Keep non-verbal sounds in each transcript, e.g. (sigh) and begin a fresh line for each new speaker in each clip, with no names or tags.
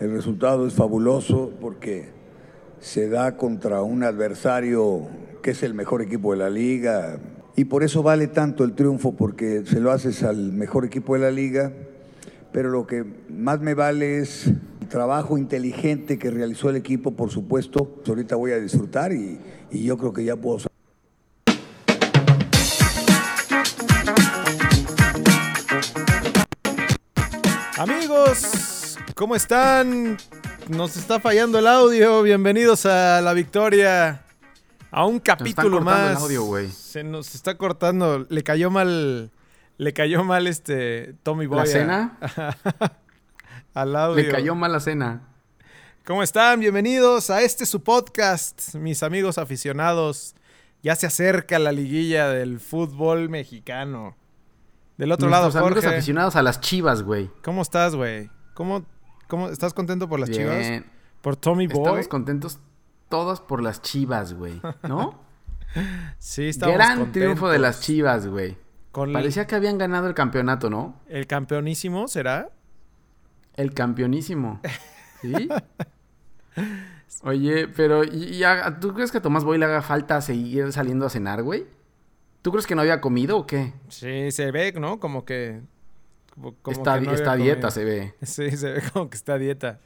El resultado es fabuloso porque se da contra un adversario que es el mejor equipo de la liga y por eso vale tanto el triunfo porque se lo haces al mejor equipo de la liga, pero lo que más me vale es el trabajo inteligente que realizó el equipo, por supuesto. Ahorita voy a disfrutar y, yo creo que ya puedo
Amigos, ¿cómo están? Nos está fallando el audio. Bienvenidos a la victoria. A un capítulo más.
El audio.
Se nos está cortando. Le cayó mal. Le cayó mal este Tommy Boy.
¿La cena? (laughs)
al audio.
Le cayó mal la cena.
¿Cómo están? Bienvenidos a este su podcast, mis amigos aficionados. Ya se acerca la liguilla del fútbol mexicano. Del otro
Nuestros
lado,
amigos
Jorge.
aficionados a las chivas, güey.
¿Cómo estás, güey? ¿Cómo, ¿Cómo estás contento por las
Bien.
chivas? ¿Por Tommy Boy?
Estamos contentos todos por las chivas, güey. ¿No? (laughs)
Sí, estamos
Gran
contentos.
triunfo de las chivas, güey.
Con
Parecía que habían ganado el campeonato, ¿no?
el campeonísimo, ¿será?
El campeonísimo. (laughs) ¿Sí? Oye, pero ¿y, y a- ¿tú crees que a Tomás Boy le haga falta seguir saliendo a cenar, güey? ¿Tú crees que no había comido o qué?
Sí, se ve, ¿no? Como que... como-
está
que no
está dieta, se ve. (laughs)
Sí, se ve como que está dieta.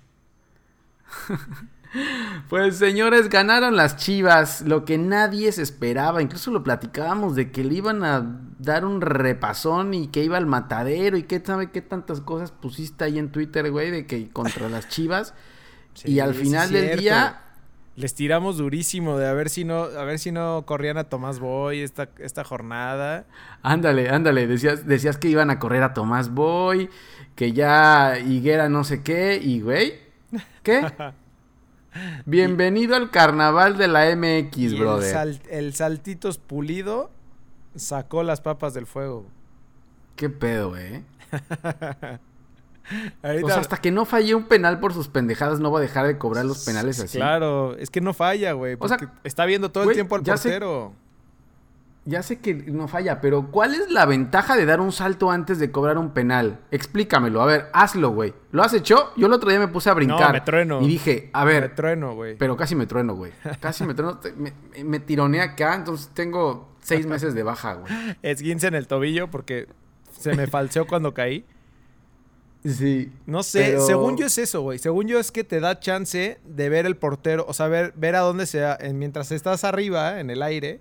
(laughs)
Pues señores, ganaron las Chivas, lo que nadie se esperaba, incluso lo platicábamos de que le iban a dar un repasón y que iba al matadero y que sabe qué tantas cosas pusiste ahí en Twitter, güey, de que contra las Chivas (laughs)
Sí,
y al final del día
Les tiramos durísimo de a ver si no, a ver si no corrían a Tomás Boy esta, esta jornada.
ándale, ándale, decías decías que iban a correr a Tomás Boy, que ya Higuera no sé qué y güey, ¿qué? (laughs) Bienvenido al carnaval de la MX,
Y el,
brother.
sal- el saltitos pulido sacó las papas del fuego.
Qué pedo, eh. (laughs)
Ahorita-
O sea, hasta que no falle un penal por sus pendejadas, no va a dejar de cobrar los penales así.
Claro, es que no falla, güey.
O sea,
está viendo todo el tiempo al
ya sé-
portero.
Ya sé que no falla, pero ¿cuál es la ventaja de dar un salto antes de cobrar un penal? Explícamelo. A ver, hazlo, güey. ¿Lo has hecho? Yo el otro día me puse a brincar.
me trueno.
Y dije, a
Me
ver,
trueno, güey.
pero casi me trueno, güey. Casi me trueno. Me, me acá, entonces tengo seis meses de baja, güey. (laughs)
Esguince en el tobillo porque se me falseó cuando caí.
Sí.
No sé,
Pero-
según yo es eso, güey. Según yo es que te da chance de ver el portero, o sea, ver, ver a dónde se va. en- Mientras estás arriba, en el aire,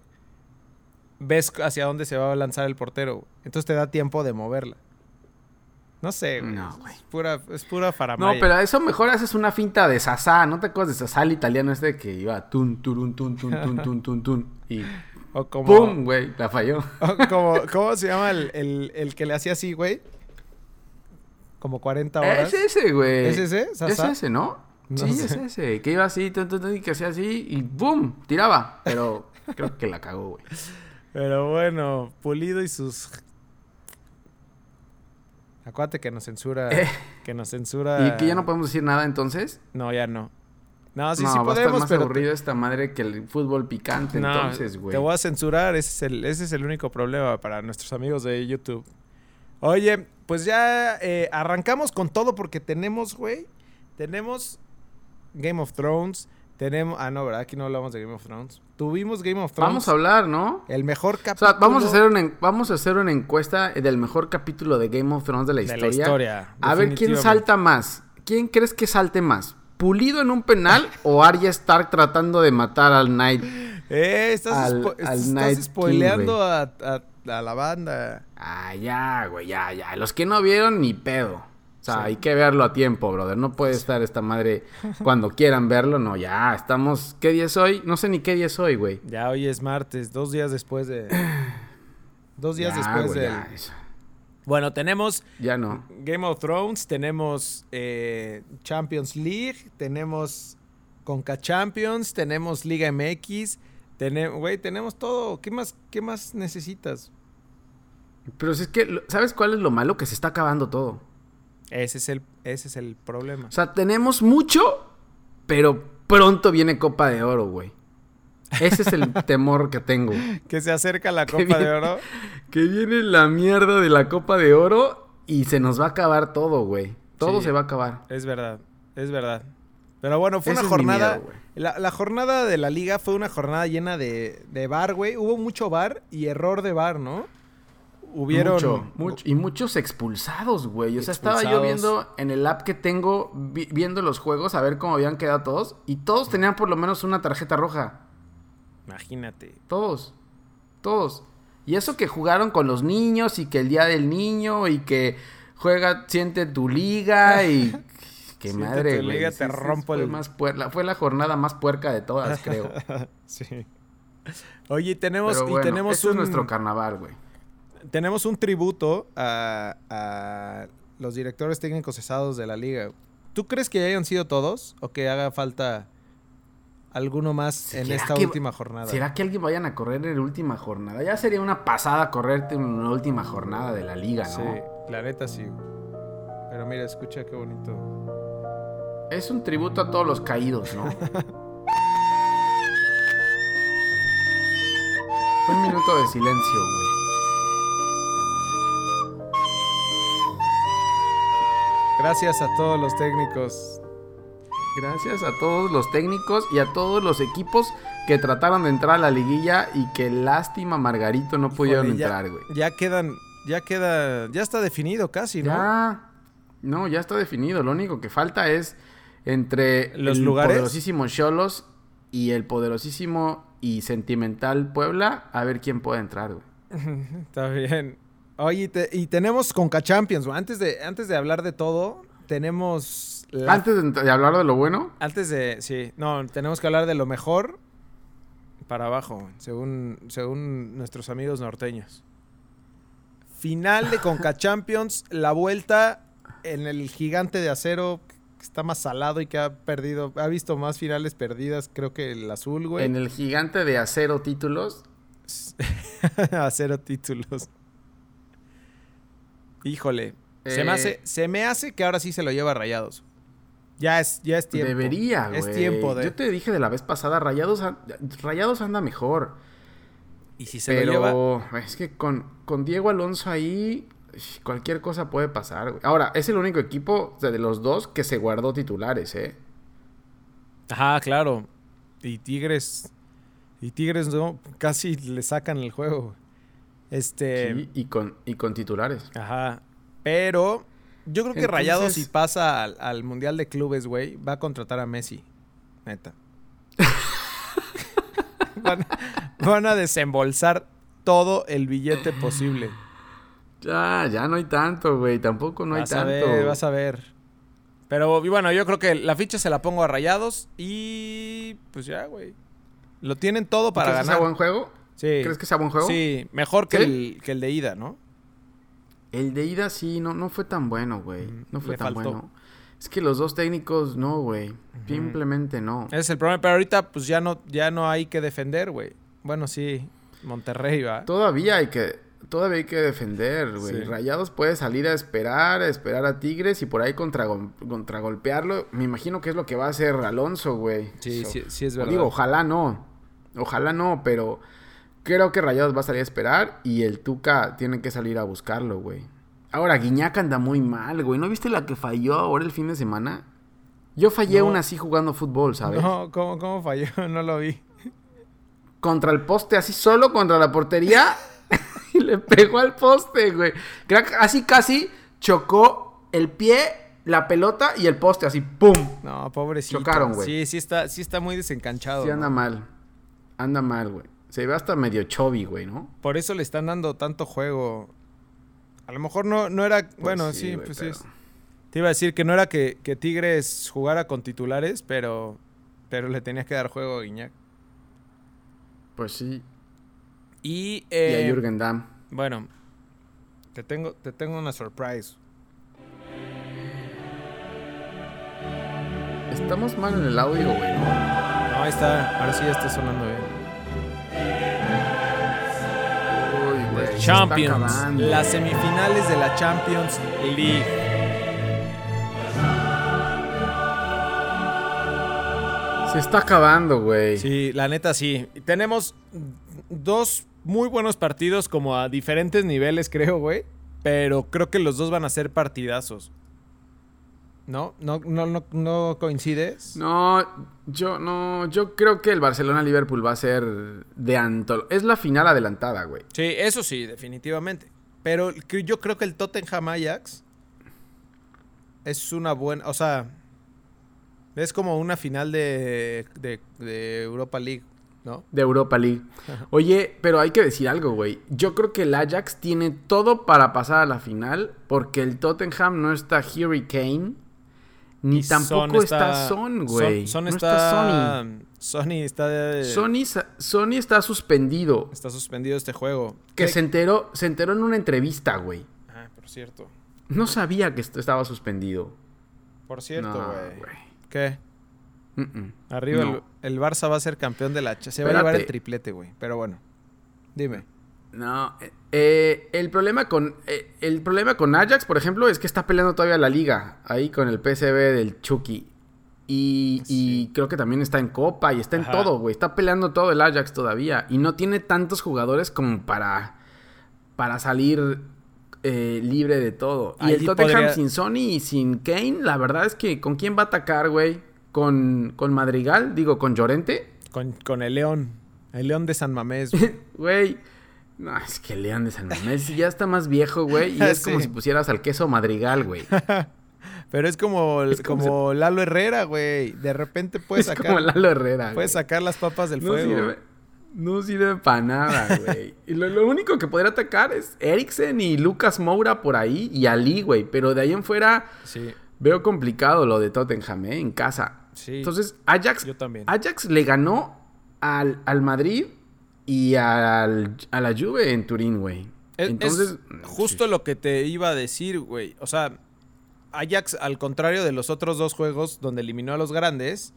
ves hacia dónde se va a lanzar el portero. güey. Entonces te da tiempo de moverla. No sé, güey.
No, güey.
Es pura, es pura
No, pero a eso mejor haces una finta de Sasá. ¿No te acuerdas de Sasá el italiano este que iba tun, turun, tun, tun, tun, tun, tun, tun? Y (laughs)
O como,
¡pum! Güey, la falló.
o como- (laughs) ¿Cómo se llama el, el- el que le hacía así, güey? Como 40 horas.
Es ese, güey.
¿Es ese?
Es ese, ¿no?
No
sí,
sé.
es ese. Que iba así, tun, tun, tun, y que hacía así y ¡boom! Tiraba. Pero (laughs) creo que la cagó, güey.
Pero bueno, Pulido y sus. Acuérdate que nos censura.
Eh.
Que nos censura.
¿Y que ya no podemos decir nada entonces?
No, ya no. No, sí,
no,
sí
va a estar
podemos,
más
pero.
aburrido esta madre que el fútbol picante,
No,
entonces, güey.
Te voy a censurar, ese es, el, ese es el único problema para nuestros amigos de YouTube. Oye, pues ya eh, arrancamos con todo porque tenemos, güey. Tenemos Game of Thrones. Tenemos. Ah, no, ¿verdad? Aquí no hablamos de Game of Thrones. Tuvimos Game of Thrones.
Vamos a hablar, ¿no?
El mejor
O
capítulo.
sea, vamos a, hacer una, vamos a hacer una encuesta del mejor capítulo de Game of Thrones de la
de
historia.
la historia.
A ver quién salta más. ¿Quién crees que salte más? ¿Pulido en un penal (laughs) o Arya Stark tratando de matar al Knight?
Eh, estás,
Al-
spo-
al
estás
Night
spoileando
King,
a, a- a la banda.
Ah, ya, güey, ya, ya. Los que no vieron, ni pedo. O sea,
Sí.
hay que verlo a tiempo, brother. No puede estar esta madre (laughs) cuando quieran verlo. No, ya, estamos... ¿Qué día es hoy? No sé ni qué día es hoy, güey.
Ya hoy es martes, dos días después de. (clears throat) Dos días
Ya,
después
güey,
del.
ya, eso.
Bueno, tenemos
Ya no.
Game of Thrones, tenemos eh, Champions League, tenemos Conca Champions, tenemos Liga MX, tenemos, güey, tenemos todo. ¿Qué más, qué más necesitas?
Pero si es que, ¿sabes cuál es lo malo? Que se está acabando todo.
Ese es el, ese es el problema.
O sea, tenemos mucho, pero pronto viene Copa de Oro, güey. Ese es el (laughs) temor que tengo.
Que se acerca la Copa de. Oro. (laughs)
Que viene la mierda de la Copa de Oro y se nos va a acabar todo, güey. Todo
Sí.
se va a acabar.
Es verdad. Es verdad. Pero bueno, fue
Ese
una jornada.
miedo,
la, la jornada de la liga fue una jornada llena de, de bar, güey. Hubo mucho bar y error de bar, ¿no? Hubieron.
Mucho, mucho- y muchos expulsados, güey. O sea, estaba yo viendo en el app que tengo, vi- viendo los juegos, a ver cómo habían quedado todos. Y todos tenían por lo menos una tarjeta roja.
Imagínate.
Todos. Todos. Y eso que jugaron con los niños y que el día del niño y que juega, siente tu liga y... (laughs) Qué
Siente
madre, güey.
liga, te rompo
fue
el-
más puer- la- Fue la jornada más puerca de todas, creo. (laughs)
sí. Oye, y tenemos,
Pero
y tenemos
este
un.
es nuestro carnaval, güey.
tenemos un tributo a, a los directores técnicos cesados de la liga. ¿Tú crees que ya hayan sido todos o que haga falta alguno más en
¿Será
esta
que-
última jornada?
¿Será que alguien vayan a correr en la última jornada? Ya sería una pasada correrte en la última jornada de la liga, ¿no?
Sí, la neta sí. Pero mira, escucha qué bonito.
Es un tributo a todos los caídos, ¿no? (laughs) un minuto de silencio, güey.
Gracias a todos los técnicos.
Gracias a todos los técnicos y a todos los equipos que trataron de entrar a la liguilla y que lástima Margarito no pudieron
Joder, ya-
entrar, güey.
Ya quedan, ya queda, ya está definido casi, ¿no?
Ya. No, ya está definido. Lo único que falta es entre
¿Los
el
lugares?
poderosísimo Cholos y el poderosísimo y sentimental Puebla, a ver quién puede entrar, güey. (laughs)
Está bien. Oye, y, te- y tenemos Conca Champions. güey. Antes de, antes de hablar de todo, tenemos la-
Antes de, de hablar de lo bueno,
Antes de. Sí, no, tenemos que hablar de lo mejor para abajo, según, según nuestros amigos norteños. Final de Conca (laughs) Champions, la vuelta en el gigante de acero que está más salado y que ha perdido, ha visto más finales perdidas, creo que el azul, güey.
en el gigante de acero títulos, (laughs)
acero títulos. Híjole. Se, me
Eh,
hace, se me hace que ahora sí se lo lleva a Rayados. Ya es, ya es tiempo.
debería, güey.
Es tiempo de.
Yo te dije de la vez pasada, Rayados, Rayados anda mejor.
Y si se lo lleva.
Pero es que con, con Diego Alonso ahí, cualquier cosa puede pasar, güey. Ahora, es el único equipo de los dos que se guardó titulares, ¿eh?
Ajá, claro. Y Tigres. Y Tigres no, casi le sacan el juego. Este.
Sí, y con, y con titulares.
Ajá. Pero yo creo que Rayados,
Entonces-
si pasa al, al Mundial de Clubes, güey, va a contratar a Messi. Neta. (laughs) van, van a desembolsar todo el billete posible.
Ya, ya no hay tanto, güey. Tampoco no hay
vas a
tanto.
ver, vas a ver. Pero y bueno, yo creo que la ficha se la pongo a Rayados y pues ya, güey. Lo tienen todo para
¿Crees que sea
ganar.
buen juego?
Sí.
¿Crees que sea buen juego?
Sí, mejor que,
¿Sí?
el, que el de ida, ¿no?
El de ida sí, no, no fue tan bueno, güey.
Mm,
No fue
le
tan
faltó.
bueno. Es que los dos técnicos, no, güey. Simplemente no.
Ese es el problema. Pero ahorita, pues ya no, ya no hay que defender, güey. Bueno, sí, Monterrey va.
Todavía hay que, todavía hay que defender, güey.
Sí.
Rayados puede salir a esperar, a esperar a Tigres y por ahí contra, contragolpearlo. Me imagino que es lo que va a hacer Alonso, güey.
Sí,
So-
sí, sí es verdad.
Digo, ojalá no. Ojalá no, pero creo que Rayados va a salir a esperar y el Tuca tiene que salir a buscarlo, güey. Ahora, Guiñac anda muy mal, güey. ¿No viste la que falló ahora el fin de semana? Yo fallé
No.
una así jugando fútbol, ¿sabes?
No, ¿cómo, ¿cómo falló? (laughs) No lo vi.
contra el poste, así solo contra la portería. (laughs) y le pegó al poste, güey. Así casi chocó el pie, la pelota y el poste, así, ¡pum!
No, pobrecito.
Chocaron, güey.
Sí, sí está, sí está muy desencanchado.
Sí, anda
¿no?
mal. Anda mal, güey. Se ve hasta medio chubby, güey, ¿no?
Por eso le están dando tanto juego. A lo mejor no, no era. bueno, sí, pues
pero-
sí. Te iba a decir que no era que, que Tigres jugara con titulares, pero, pero le tenías que dar juego a Guiñac.
Pues sí.
Y,
y
eh,
a Jürgen Damm.
bueno, te tengo, te tengo una surprise.
Estamos mal en el audio, güey, ¿no?
Ahí está. Ahora sí ya está sonando bien.
Uy, güey.
Champions. Las semifinales de la Champions League.
Se está acabando, güey.
Sí, la neta sí. Tenemos dos muy buenos partidos como a diferentes niveles, (laughs) creo, güey. Pero creo que los dos van a ser partidazos. ¿No? ¿No, no, no, no coincides?
No, yo no, yo creo que el Barcelona-Liverpool va a ser de antol... Es la final adelantada, güey.
Sí, eso sí, definitivamente. Pero yo creo que el Tottenham Ajax es una buena, o sea, es como una final de, de, de Europa League, ¿no?
De Europa League. Oye, pero hay que decir algo, güey. Yo creo que el Ajax tiene todo para pasar a la final porque el Tottenham no está Hurricane ni
Y
tampoco está, Son, güey.
Son,
no
está, Sony está, de-
Sony. Sony, Sony está suspendido.
está suspendido este juego.
Que
¿Qué?
se enteró, se enteró en una entrevista, güey.
Ah, por cierto.
No sabía que estaba suspendido.
Por cierto, güey. ¿Qué? Arriba
No.
el, el Barça va a ser campeón de la... Se va a llevar el triplete, güey. Pero bueno. Dime.
No, eh, eh, el problema con eh, el problema con Ajax, por ejemplo, es que está peleando todavía la liga ahí con el PSV del Chucky. Y, creo que también está en Copa y está en
Ajá.
todo, güey. Está peleando todo el Ajax todavía. Y no tiene tantos jugadores como para, para salir eh, libre de todo. Y el Tottenham
podría-
sin Sony y sin Kane, la verdad es que ¿con quién va a atacar, güey? ¿Con, con Madrigal? Digo, ¿con Llorente?
Con, con el León. El León de San Mamés, güey. (laughs)
Güey. No, es que León de San Mamés ya está más viejo, güey. Y (laughs) es como si pusieras al queso madrigal, güey. (laughs)
Pero es como,
Es como
como Lalo Herrera, güey. De repente puedes
es
sacar,
como Lalo Herrera.
puedes
güey.
sacar las papas del
no
fuego.
sirve, no sirve para nada, güey. y lo, lo único que podría atacar es Eriksen y Lucas Moura por ahí y Ali, güey. Pero de ahí en fuera
Sí,
veo complicado lo de Tottenham, ¿eh? En casa.
Sí.
Entonces, Ajax,
yo también.
Ajax le ganó al, al Madrid y al, a la Juve en Turín, güey.
Es,
Entonces,
es justo lo que te iba a decir, güey. O sea, Ajax, al contrario de los otros dos juegos donde eliminó a los grandes,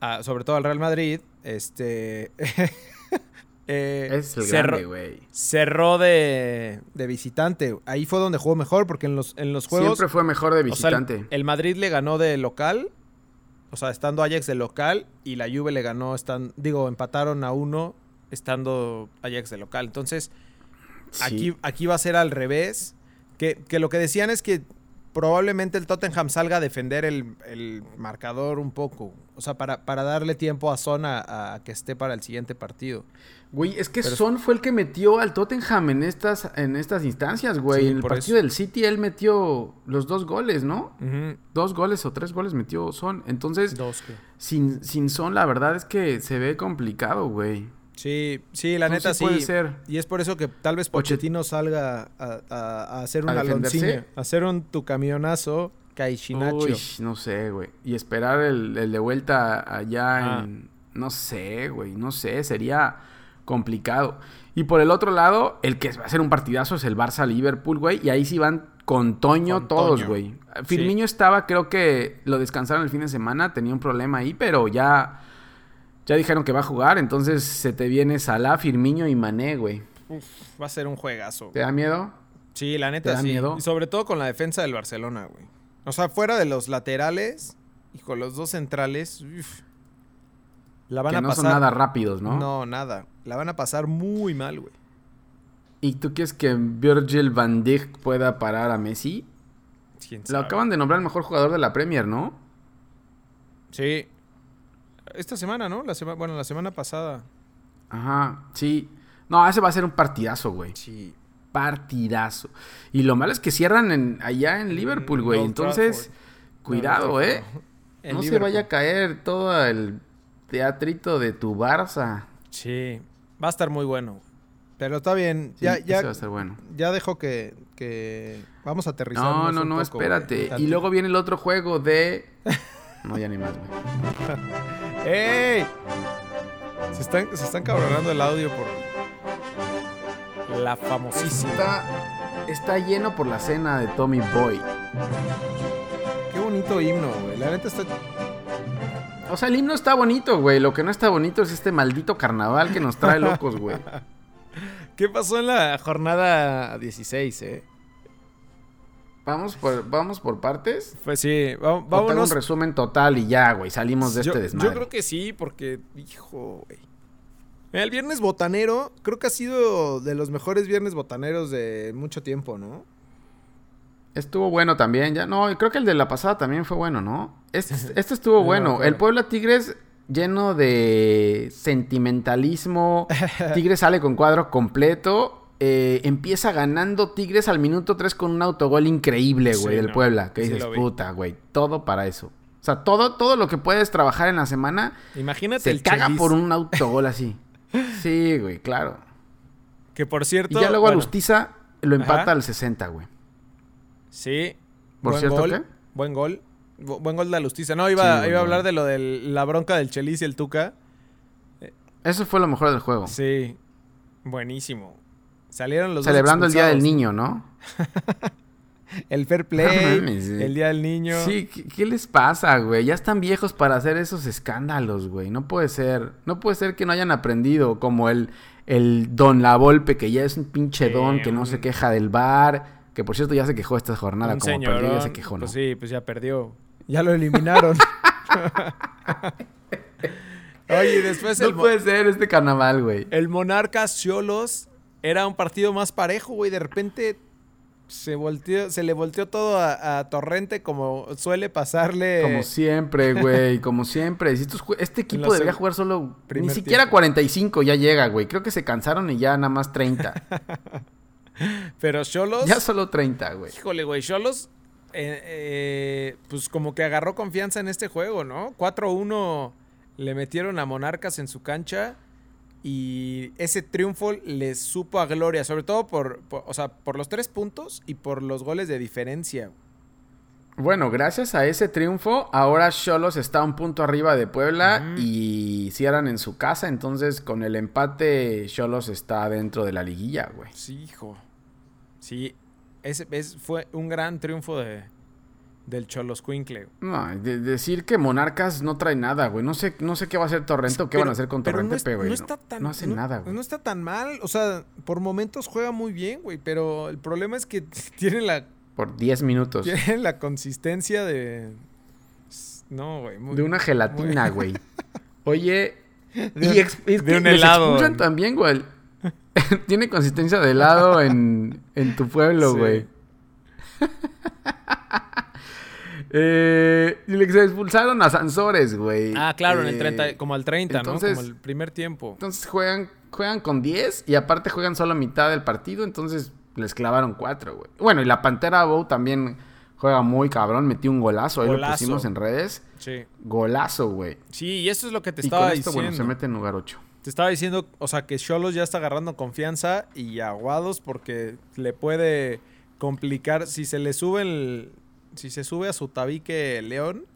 a- sobre todo al Real Madrid, este. (laughs) eh,
es el
cerró-
grande,
cerró de, de visitante. Ahí fue donde jugó mejor, porque en los, en los juegos.
Siempre fue mejor de
o sea, el-
visitante.
el, Madrid le ganó de local. O sea, estando Ajax de local. Y la Juve le ganó, están, digo, empataron a uno estando Ajax de local. Entonces,
Sí.
aquí, aquí va a ser al revés. Que, que lo que decían es que probablemente el Tottenham salga a defender el, el marcador un poco. O sea, para, para darle tiempo a Son a, a que esté para el siguiente partido.
Güey, es que
Pero-
Son fue el que metió al Tottenham en estas, en estas instancias, güey.
Sí,
en el partido
eso.
del City él metió los dos goles, ¿no? Dos goles o tres goles metió Son. Entonces,
Dos,
sin, sin Son, la verdad es que se ve complicado, güey.
Sí, sí, la neta
sí puede ser.
Y es por eso que tal vez Pochettino salga a, a- a hacer un
¿A defenderse?
Alonsinho, a hacer un tu camionazo Caixinacho.
Uy, no sé, güey. Y esperar el, el de vuelta allá en... No sé, güey. No sé, sería complicado. Y por el otro lado, el que va a ser un partidazo es el Barça-Liverpool, güey. Y ahí sí van con Toño
Con
todos,
Toño.
güey. Firmiño estaba, creo que lo descansaron el fin de semana. Tenía un problema ahí, pero ya... Ya dijeron que va a jugar, entonces se te viene Salah, Firmiño y Mané, güey.
Uf, va a ser un juegazo.
¿Te da miedo?
Sí, la
¿Te
neta
da
sí.
miedo?
Y sobre todo con la defensa del Barcelona, güey. O sea, fuera de los laterales y con los dos centrales, uf, la van
que
a
no
pasar.
son nada rápidos, ¿no?
¿no? nada. La van a pasar muy mal, güey.
¿Y tú quieres que Virgil van Dijk pueda parar a Messi?
¿Quién
Lo acaban de nombrar el mejor jugador de la Premier, ¿no?
Sí. Esta semana, ¿no? La sema- bueno, la semana pasada.
Ajá, sí. No, ese va a ser un partidazo, güey.
Sí.
Partidazo. Y lo malo es que cierran en, allá en Liverpool, güey. Entonces,
Trafford.
cuidado,
No,
¿eh? No se vaya a caer todo el teatrito de tu Barça.
Sí. Va a estar muy bueno. Pero está bien.
Sí,
ya, ya,
va a estar bueno.
ya dejo que, que vamos a aterrizar.
No, no, no, espérate. Y luego viene el otro juego de... (laughs) No, ya ni más, güey.
¡Ey! Se están, se están cabronando el audio por la famosísima.
Está, está lleno por la cena de Tommy Boy.
Qué bonito himno, güey. La neta está.
O sea, el himno está bonito, güey. Lo que no está bonito es este maldito carnaval que nos trae locos, güey. (laughs)
¿Qué pasó en la jornada 16, eh?
Vamos por, vamos por partes.
Pues sí, va- vámonos.
un resumen total y ya, güey. Salimos de
yo,
este desmadre.
yo creo que sí, porque, hijo, güey. El viernes botanero, creo que ha sido de los mejores viernes botaneros de mucho tiempo, ¿no?
Estuvo bueno también. Ya, no, y creo que el de la pasada también fue bueno, ¿no? Este, (laughs) este estuvo
No,
bueno. El Puebla Tigres lleno de sentimentalismo. (laughs) Tigres sale con cuadro completo. Eh, empieza ganando Tigres al minuto 3 con un autogol increíble, güey,
Sí,
del
no.
Puebla. Que
Sí
dices, puta, güey. Todo para eso. O sea, todo, todo lo que puedes trabajar en la semana
Imagínate
se
el
caga por un (laughs) autogol así. Sí, güey, claro.
Que por cierto...
Y ya luego
bueno,
Alustiza lo empata
Ajá.
al 60, güey.
Sí.
¿Por
buen
cierto
gol,
qué?
Buen gol. Bu- buen gol de Alustiza. No, iba,
Sí, buen
iba a hablar de lo de la bronca del Chelis y el Tuca.
Eso fue lo mejor del juego.
Sí. Buenísimo. Salieron los dos
Celebrando el Día del. Niño, ¿no? (laughs)
El fair play,
No mames, sí.
el Día del Niño.
Sí, ¿qué, qué les pasa, güey? Ya están viejos para hacer esos escándalos, güey. No puede ser. No puede ser que no hayan aprendido. Como el, el Don La Volpe, que ya es un pinche don que no se queja del bar. Que por cierto ya se quejó esta jornada.
Un
como perdió, ya se quejó, ¿no?
Pues sí, pues ya perdió. Ya lo eliminaron. (laughs) Oye, después el,
no puede ser este carnaval, güey.
el Monarcas Cholos era un partido más parejo, güey. De repente se volteó, se le volteó todo a, a Torrente como suele pasarle.
Como siempre, güey. Como siempre. Si estos este equipo debería jugar solo. Ni siquiera
tiempo.
45 ya llega, güey. Creo que se cansaron y ya nada más 30. (laughs) (laughs)
Pero Cholos.
ya solo 30, güey.
Híjole, güey, Cholos, eh, eh, pues como que agarró confianza en este juego, ¿no? 4-1 le metieron a Monarcas en su cancha y ese triunfo les supo a gloria, sobre todo por, por- o sea, por los tres puntos y por los goles de diferencia.
Bueno, gracias a ese triunfo, ahora Cholos está un punto arriba de Puebla y cierran en su casa. Entonces, con el empate, Cholos está dentro de la liguilla, güey.
Sí, hijo. Sí, ese es- fue un gran triunfo de, del Cholos Quincle.
No, de- decir que Monarcas no trae nada, güey. No sé, no sé qué va a hacer Torrente o qué van a hacer con Torrente,
es-
pero, güey.
no
No,
está tan,
no hace nada, güey.
No está tan mal. O sea, por momentos juega muy bien, güey. Pero el problema es que (laughs) tiene la,
Por 10 minutos.
tiene la consistencia de. No, güey. muy-
De una gelatina, güey. Oye, (laughs)
De
y ex- es
de
que
un helado.
expulsan también, güey. (laughs) Tiene consistencia de helado en, en tu pueblo,
Sí.
güey. eh, y le expulsaron a Sansores, güey.
Ah, claro, en el
Eh,
30, como al 30,
entonces-
¿no? Como el primer tiempo.
Entonces juegan, juegan con 10 y aparte juegan solo a mitad del partido, entonces les clavaron 4, güey. Bueno, y la Pantera Bow también juega muy cabrón, metió un golazo, ahí lo pusimos en redes.
Sí.
Golazo, güey.
Sí, y eso es lo que te
Y
estaba
con esto,
diciendo.
bueno, se mete en lugar 8.
Te estaba diciendo, o sea, que Cholos ya está agarrando confianza y aguados porque le puede complicar si se le sube el si se sube a su tabique León,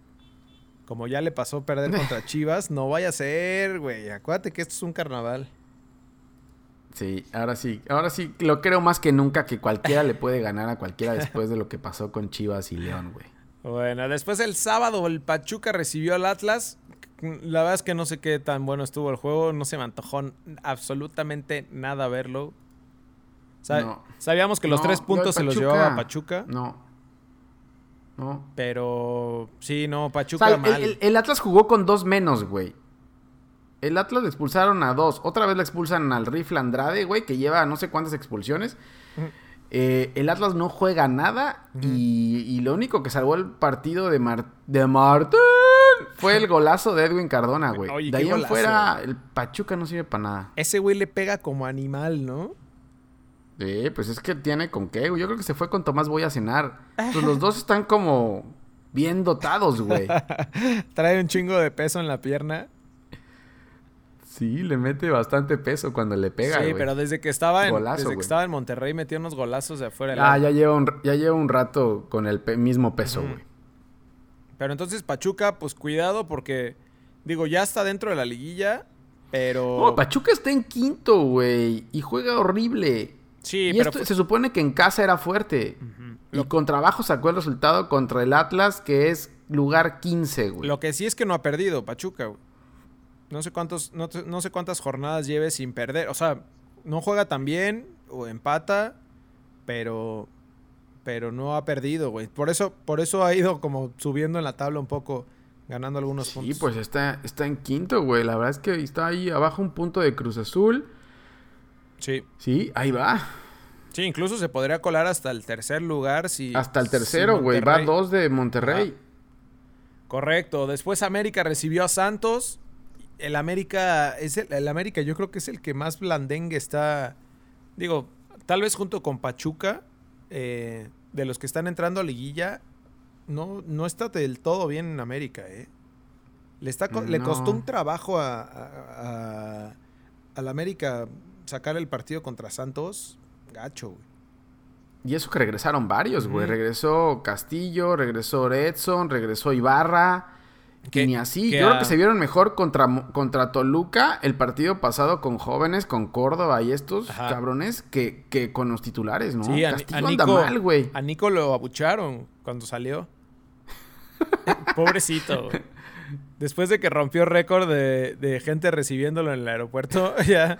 como ya le pasó perder contra (laughs) Chivas, no vaya a ser, güey. Acuérdate que esto es un carnaval.
Sí, ahora sí, ahora sí, lo creo más que nunca que cualquiera le puede ganar a cualquiera después de lo que pasó con Chivas y León, güey. (laughs)
Bueno, después el sábado el Pachuca recibió al Atlas. La verdad es que no sé qué tan bueno estuvo el juego, no se me antojó absolutamente nada verlo.
No.
Sabíamos que los
No,
tres
lo
puntos se los llevaba Pachuca.
No. No.
Pero sí, no,
O
Pachuca
sea,
mal.
el- el Atlas jugó con dos menos, güey. El Atlas le expulsaron a dos. Otra vez le expulsan al Rifle Andrade, güey, que lleva no sé cuántas expulsiones. Eh, el Atlas no juega nada y, y lo único que salvó el partido de, Mar- de Martín fue el golazo de Edwin Cardona, güey.
Oye,
De ahí en fuera, el Pachuca no sirve para nada.
Ese güey le pega como animal, ¿no?
Sí, pues es que tiene con qué, güey. Yo creo que se fue con Tomás Voy a cenar. Pues los (laughs) dos están como bien dotados, güey. (laughs)
Trae un chingo de peso en la pierna.
Sí, le mete bastante peso cuando le pega,
sí, pero desde que estaba en,
Golazo,
desde que estaba en Monterrey metió unos golazos de afuera. del
Ah, ya lleva un, ya lleva un rato con el pe- mismo peso, güey.
Pero entonces Pachuca, pues cuidado porque, digo, ya está dentro de la liguilla, pero...
No, Pachuca está en quinto, güey. Y juega horrible.
sí,
y
pero...
esto
fue-
se supone que en casa era fuerte. Y
Lo,
con trabajo sacó el resultado contra el Atlas, que es lugar 15, güey.
lo que sí es que no ha perdido Pachuca, güey. No sé cuántos, no, no sé cuántas jornadas lleve sin perder. O sea, no juega tan bien o empata, pero pero no ha perdido, güey. Por eso por eso ha ido como subiendo en la tabla un poco, ganando algunos
Sí,
puntos.
pues está, está en quinto, güey. La verdad es que está ahí abajo un punto de Cruz Azul.
Sí.
Sí, ahí va.
Sí, incluso se podría colar hasta el tercer lugar si...
Hasta el tercero, güey. Va dos de Monterrey.
Correcto. Después América recibió a Santos. El América es el, el América yo creo que es el que más blandengue está. Digo, tal vez junto con Pachuca, eh, de los que están entrando a liguilla, no, no está del todo bien en América, ¿eh? Le, está, le costó un trabajo a, a, América sacar el partido contra Santos. Gacho, güey.
Y eso que regresaron varios, güey. Regresó Castillo, regresó Edson, regresó Ibarra.
Que-
ni así.
que
Yo creo que se vieron mejor contra, contra Toluca el partido pasado con jóvenes, con Córdoba y estos
Ajá.
cabrones que, que con los titulares, ¿no?
Sí, a,
Castillo
a
anda
Nico,
mal, güey.
a Nico lo abucharon cuando salió. (laughs) Pobrecito. güey. Después de que rompió récord de, de gente recibiéndolo en el aeropuerto, (laughs) ya.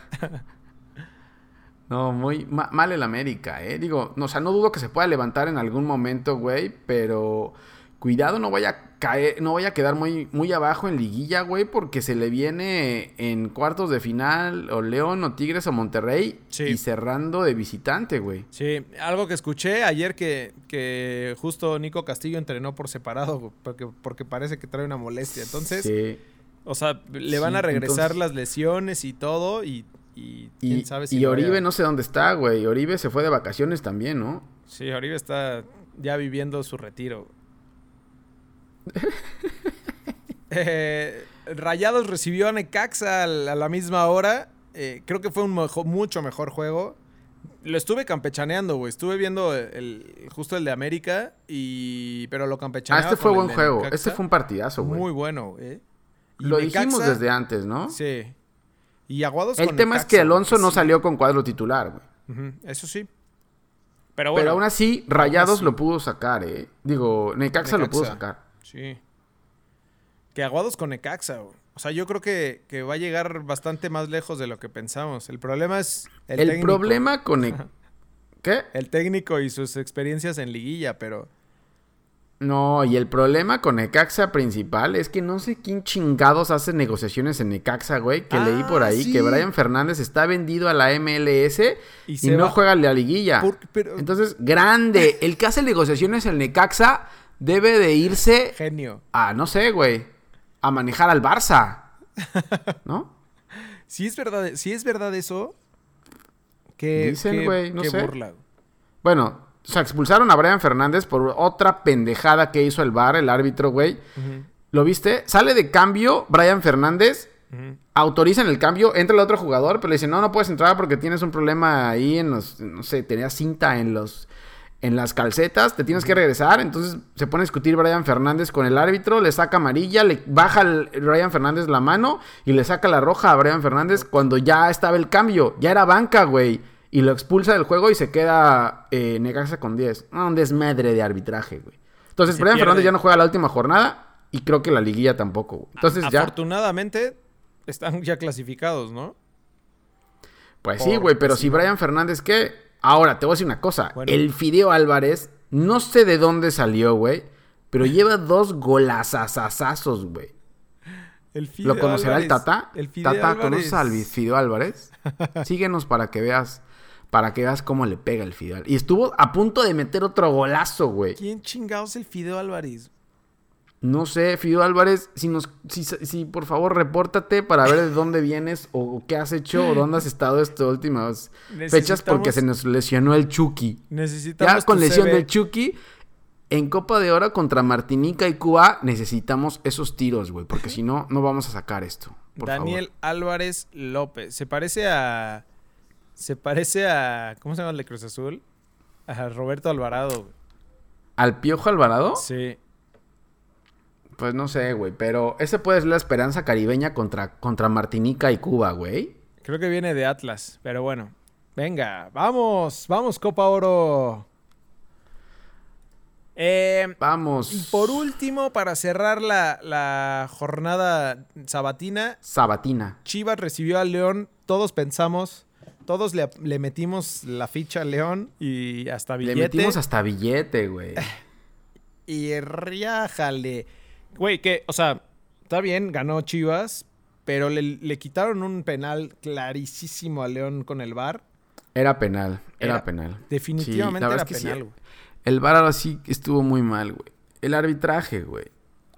No, muy ma- mal el América, ¿eh? Digo, no, o sea, no dudo que se pueda levantar en algún momento, güey, pero cuidado, no vaya a caer, no vaya a quedar muy, muy abajo en liguilla, güey, porque se le viene en cuartos de final o León o Tigres o Monterrey
Sí.
y cerrando de visitante, güey.
Sí, algo que escuché ayer que, que justo Nico Castillo entrenó por separado porque, porque parece que trae una molestia. Entonces,
Sí.
o sea, le van
Sí,
a regresar
entonces-
las lesiones y todo y, y quién
Y,
sabe si
y
vaya-
Oribe no sé dónde está, güey. Oribe se fue de vacaciones también, ¿no?
Sí, Oribe está ya viviendo su retiro. Eh, Rayados recibió a Necaxa a la misma hora. Eh, creo que fue un mucho mejor juego. Lo estuve campechaneando, güey. Estuve viendo el, el- justo el de América, y pero lo
Ah,
campechaneaba
este fue buen juego.
Necaxa.
Este fue un partidazo, güey.
Muy bueno, güey. Y
Lo dijimos desde antes, ¿no?
Sí. Y Aguados
El
con
tema es que Alonso no
sí.
salió con cuadro titular, güey.
Eso sí. Pero bueno.
Pero aún así, Rayados
así.
lo pudo sacar, ¿eh? Digo, Necaxa, lo pudo sacar.
Sí. Que Aguados con Necaxa, güey. O sea, yo creo que, que va a llegar bastante más lejos de lo que pensamos. El problema es el,
El,
técnico.
problema con... Ne- (laughs) ¿Qué?
El técnico y sus experiencias en liguilla, pero...
No, y el problema con Necaxa principal es que no sé quién chingados hace negociaciones en Necaxa, güey. Que
Ah,
leí por ahí
sí.
que Brian Fernández está vendido a la MLS
Y
no
va-
juega la liguilla.
Por- pero-
Entonces, grande. El que hace negociaciones en Necaxa debe de irse
Genio.
a, no sé, güey, a manejar al Barça. (laughs) ¿No?
Si es verdad, si es verdad eso... Que,
Dicen, güey, no
que
sé.
burla.
Bueno, o sea, expulsaron a Brian Fernández por otra pendejada que hizo el VAR, el árbitro, güey. ¿Lo viste? Sale de cambio Brian Fernández, autorizan el cambio, entra el otro jugador, pero le dicen, no, no puedes entrar porque tienes un problema ahí en los, no sé, tenías cinta en los, en las calcetas, te tienes que regresar. Entonces se pone a discutir Brian Fernández con el árbitro, le saca amarilla, le baja el Brian Fernández la mano y le saca la roja a Brian Fernández cuando ya estaba el cambio, ya era banca, güey. Y lo expulsa del juego y se queda eh, Necaxa con 10. Ah, un desmadre de arbitraje, güey. Entonces,
Se
Brian
pierde.
Fernández ya no juega la última jornada y creo que la liguilla tampoco. güey. Entonces ya...
Afortunadamente, están ya clasificados, ¿no?
Pues sí, güey, pero si. Brian Fernández, ¿qué? Ahora, te voy a decir una cosa.
Bueno.
El Fideo Álvarez, no sé de dónde salió, güey, pero (laughs) lleva dos golazazazazos, güey.
El Fideo
¿Lo conocerá el Tata?
El Fideo
Tata,
Álvarez-
¿conoces al Fideo Álvarez? (laughs) Síguenos para que veas, para que veas cómo le pega el Fideo. Y estuvo a punto de meter otro golazo, güey.
¿Quién chingados es el Fideo Álvarez?
No sé, Fideo Álvarez, si nos, si, si por favor repórtate para ver de dónde vienes o qué has hecho o dónde has estado estas últimas fechas porque se nos lesionó el Chucky.
Necesitamos
Ya con lesión
CV.
del Chucky, en Copa de Oro contra Martinica y Cuba necesitamos esos tiros, güey, porque si no, no vamos a sacar esto. Por
Daniel Álvarez López. Se parece a. Se parece a. ¿Cómo se llama el de Cruz Azul? A Roberto Alvarado. güey.
¿Al Piojo Alvarado?
Sí.
Pues no sé, güey, pero ese puede ser la esperanza caribeña contra, contra Martinica y Cuba, güey.
Creo que viene de Atlas. Pero bueno. Venga, vamos. Vamos, Copa Oro. Eh,
Vamos.
y por último, para cerrar la, la jornada sabatina,
Sabatina.
Chivas recibió a León. Todos pensamos, todos le, le metimos la ficha a León y hasta
Le
billete.
metimos hasta billete, güey. (laughs)
Y riájale. Güey, que, o sea, está bien, ganó Chivas, pero le, le quitaron un penal clarísimo a León con el VAR.
Era penal, era,
Era-
penal.
Definitivamente
Sí,
era
es que sí.
penal, güey.
El VAR ahora sí estuvo muy mal, güey. El arbitraje, güey.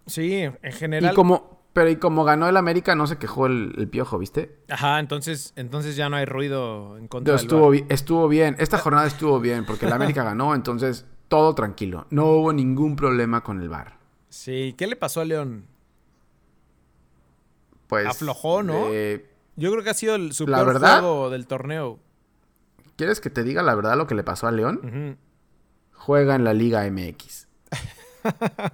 Sí, en general.
Y como, pero y como ganó el América, no se quejó el, el piojo, ¿viste?
Ajá, entonces, entonces ya no hay ruido en contra
Pero
del
estuvo, bi- estuvo bien. Esta jornada estuvo bien porque el América (laughs) ganó, entonces todo tranquilo. No hubo ningún problema con el VAR.
Sí, ¿qué le pasó a León?
Pues,
Aflojó, ¿no? Yo creo que ha sido el, su
La
peor
verdad-
juego del torneo.
¿Quieres que te diga la verdad lo que le pasó a León? Juega en la Liga MX. (laughs)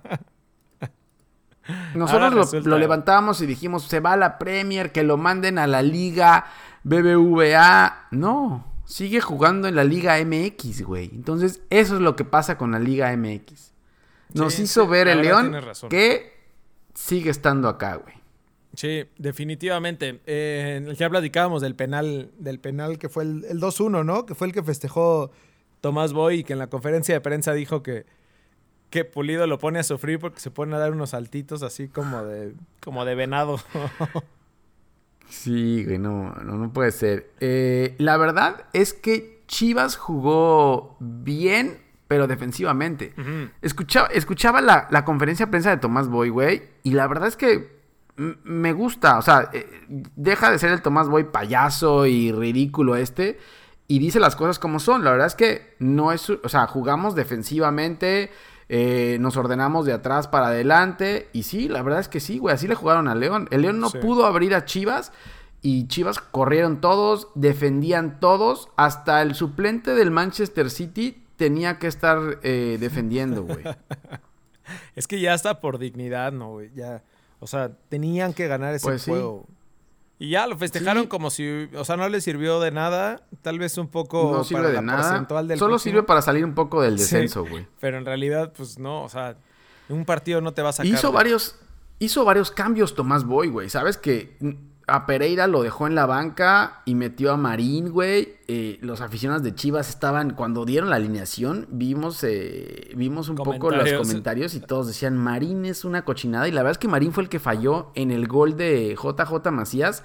Nosotros
Ahora
lo, lo levantamos y dijimos, se va a la Premier, que lo manden a la Liga BBVA. No, sigue jugando en la Liga MX, güey. Entonces, eso es lo que pasa con la Liga MX. Nos
Sí,
hizo
sí,
ver el León que sigue estando acá, güey.
Sí, definitivamente. Eh, ya platicábamos del penal, del penal que fue el, el 2-1, ¿no? Que fue el que festejó Tomás Boy y que en la conferencia de prensa dijo que, que Pulido lo pone a sufrir porque se pone a dar unos saltitos así como de, como de venado. (laughs)
Sí, güey, no, no, no puede ser. Eh, la verdad es que Chivas jugó bien, pero defensivamente. Escuchaba, escuchaba la, la conferencia de prensa de Tomás Boy, güey, y la verdad es que me gusta. O sea, eh, deja de ser el Tomás Boy payaso y ridículo este, y dice las cosas como son. La verdad es que no es, o sea, jugamos defensivamente, eh, nos ordenamos de atrás para adelante, y sí, la verdad es que sí, güey, así le jugaron a León. El León no
Sí.
pudo abrir a Chivas. Y Chivas corrieron todos, defendían todos, hasta el suplente del Manchester City tenía que estar eh, defendiendo, güey. (laughs)
Es que ya está por dignidad, ¿no, güey? Ya, o sea, tenían que ganar ese
Pues sí.
juego. Y ya lo festejaron
Sí.
como si, o sea, no le sirvió de nada, tal vez un poco
No sirve
para
de
la
nada.
porcentual del
Solo sirve para salir un poco del descenso, güey.
Pero en realidad, pues no, o sea, un partido no te va a sacar.
Hizo varios, hizo varios cambios Tomás Boy, güey. Sabes que a Pereira lo dejó en la banca y metió a Marín, güey. Eh, los aficionados de Chivas estaban, cuando dieron la alineación, vimos, eh, vimos un poco los
Comentarios.
comentarios y todos decían, Marín es una cochinada. Y la verdad es que Marín fue el que falló en el gol de JJ Macías.